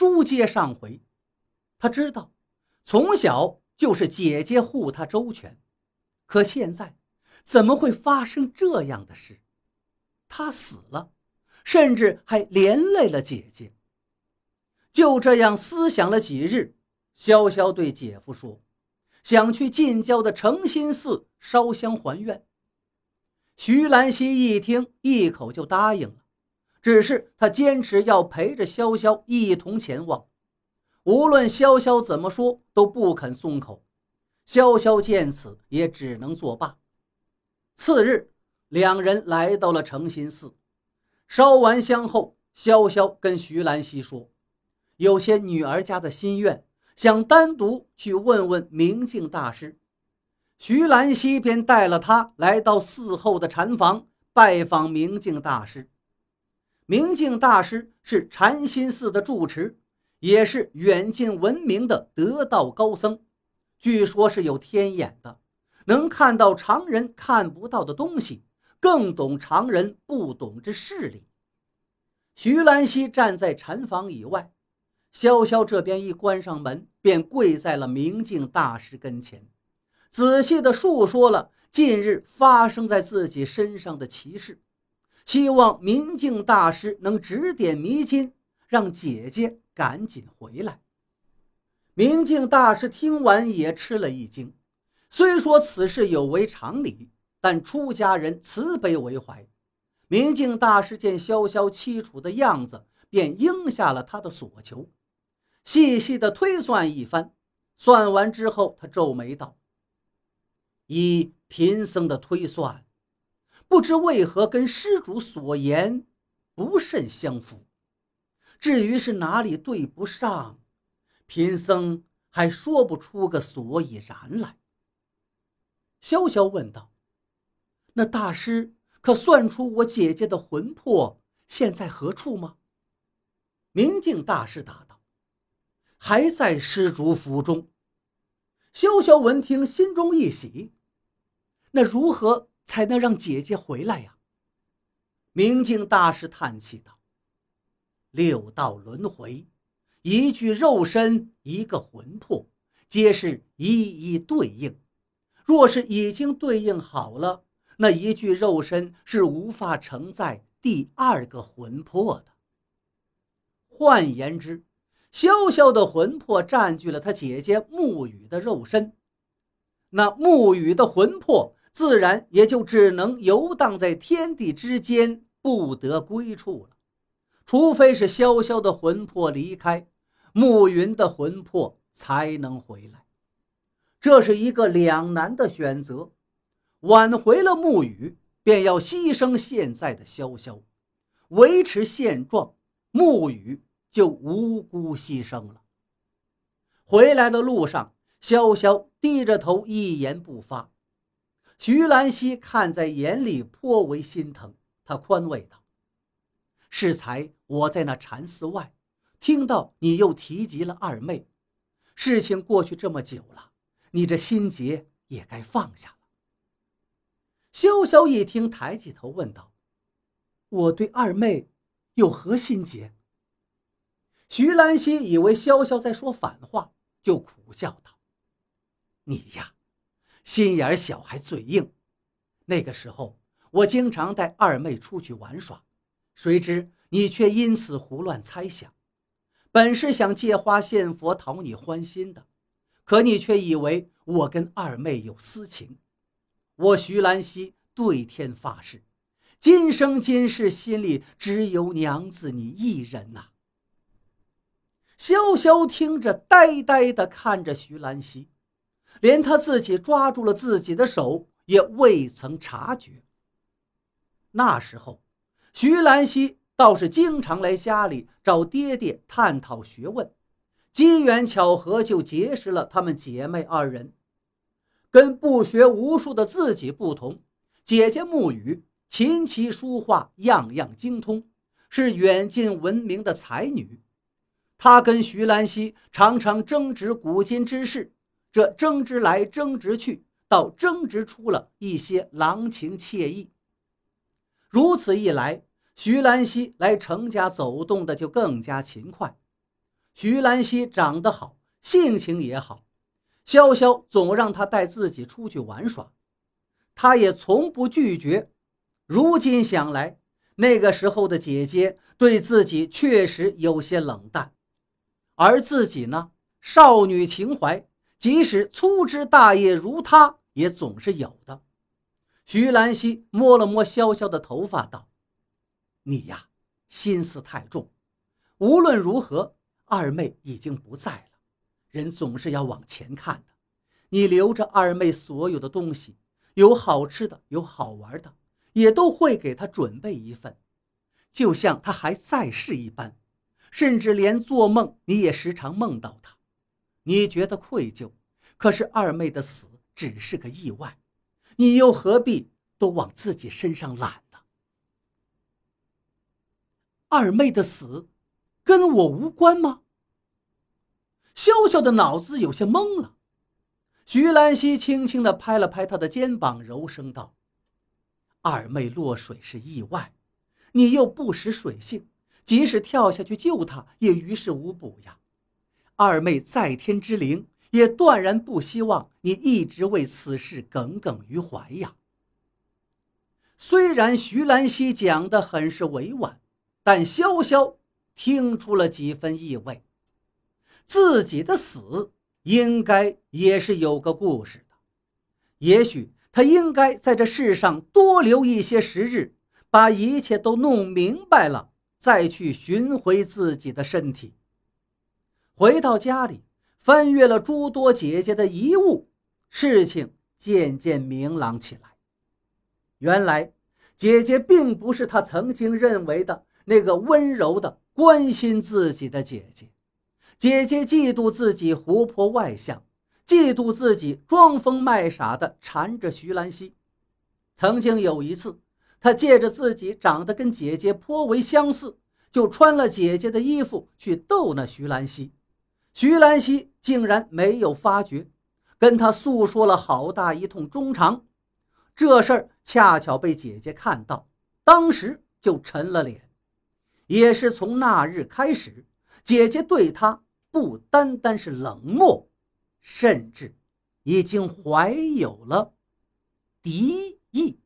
书接上回，他知道从小就是姐姐护他周全，可现在怎么会发生这样的事？他死了，甚至还连累了姐姐。就这样思想了几日，潇潇对姐夫说：“想去近郊的诚心寺烧香还愿。”徐兰溪一听，一口就答应了。只是他坚持要陪着潇潇一同前往，无论潇潇怎么说都不肯松口。潇潇见此也只能作罢。次日，两人来到了诚心寺，烧完香后，潇潇跟徐兰溪说：“有些女儿家的心愿，想单独去问问明镜大师。”徐兰溪便带了他来到寺后的禅房拜访明镜大师。明镜大师是禅心寺的住持，也是远近闻名的得道高僧。据说是有天眼的，能看到常人看不到的东西，更懂常人不懂之事理。徐兰溪站在禅房以外，潇潇这边一关上门，便跪在了明镜大师跟前，仔细地述说了近日发生在自己身上的奇事。希望明镜大师能指点迷津，让姐姐赶紧回来。明镜大师听完也吃了一惊，虽说此事有违常理，但出家人慈悲为怀。明镜大师见潇潇凄楚的样子，便应下了他的所求，细细的推算一番。算完之后，他皱眉道：“依贫僧的推算。”不知为何跟施主所言不甚相符，至于是哪里对不上，贫僧还说不出个所以然来。潇潇问道：“那大师可算出我姐姐的魂魄现在何处吗？”明镜大师答道：“还在施主府中。”潇潇闻听，心中一喜，那如何？才能让姐姐回来呀！明镜大师叹气道：“六道轮回，一具肉身，一个魂魄，皆是一一对应。若是已经对应好了，那一具肉身是无法承载第二个魂魄的。换言之，潇潇的魂魄占据了他姐姐沐雨的肉身，那沐雨的魂魄。”自然也就只能游荡在天地之间，不得归处了。除非是潇潇的魂魄离开，暮云的魂魄才能回来。这是一个两难的选择：挽回了暮雨，便要牺牲现在的潇潇；维持现状，暮雨就无辜牺牲了。回来的路上，潇潇低着头，一言不发。徐兰溪看在眼里，颇为心疼。他宽慰道：“适才我在那禅寺外，听到你又提及了二妹。事情过去这么久了，你这心结也该放下了。”潇潇一听，抬起头问道：“我对二妹有何心结？”徐兰溪以为潇潇在说反话，就苦笑道：“你呀。”心眼小还嘴硬，那个时候我经常带二妹出去玩耍，谁知你却因此胡乱猜想。本是想借花献佛讨你欢心的，可你却以为我跟二妹有私情。我徐兰溪对天发誓，今生今世心里只有娘子你一人呐。潇潇听着，呆呆地看着徐兰溪。连他自己抓住了自己的手也未曾察觉。那时候，徐兰溪倒是经常来家里找爹爹探讨学问，机缘巧合就结识了他们姐妹二人。跟不学无术的自己不同，姐姐沐雨琴棋书画样样精通，是远近闻名的才女。她跟徐兰溪常常争执古今之事。这争执来争执去，倒争执出了一些郎情妾意。如此一来，徐兰溪来程家走动的就更加勤快。徐兰溪长得好，性情也好，潇潇总让他带自己出去玩耍，他也从不拒绝。如今想来，那个时候的姐姐对自己确实有些冷淡，而自己呢，少女情怀，即使粗枝大叶如他，也总是有的。徐兰溪摸了摸潇潇的头发，道：“你呀，心思太重。无论如何，二妹已经不在了，人总是要往前看的。你留着二妹所有的东西，有好吃的，有好玩的。”也都会给她准备一份，就像她还在世一般，甚至连做梦你也时常梦到她，你觉得愧疚。可是二妹的死只是个意外，你又何必都往自己身上揽呢？二妹的死跟我无关吗？潇潇的脑子有些懵了。徐兰溪轻轻地拍了拍他的肩膀，柔声道。二妹落水是意外，你又不识水性，即使跳下去救她，也于事无补呀。二妹在天之灵，也断然不希望你一直为此事耿耿于怀呀。虽然徐兰溪讲的很是委婉，但潇潇听出了几分意味。自己的死应该也是有个故事的，也许。他应该在这世上多留一些时日，把一切都弄明白了，再去寻回自己的身体。回到家里，翻阅了诸多姐姐的遗物，事情渐渐明朗起来。原来，姐姐并不是他曾经认为的那个温柔的关心自己的姐姐。姐姐嫉妒自己活泼外向。嫉妒自己装疯卖傻的缠着徐兰溪。曾经有一次，她借着自己长得跟姐姐颇为相似，就穿了姐姐的衣服去逗那徐兰溪。徐兰溪竟然没有发觉，跟他诉说了好大一通衷肠。这事儿恰巧被姐姐看到，当时就沉了脸。也是从那日开始，姐姐对他不单单是冷漠。甚至已经怀有了敌意。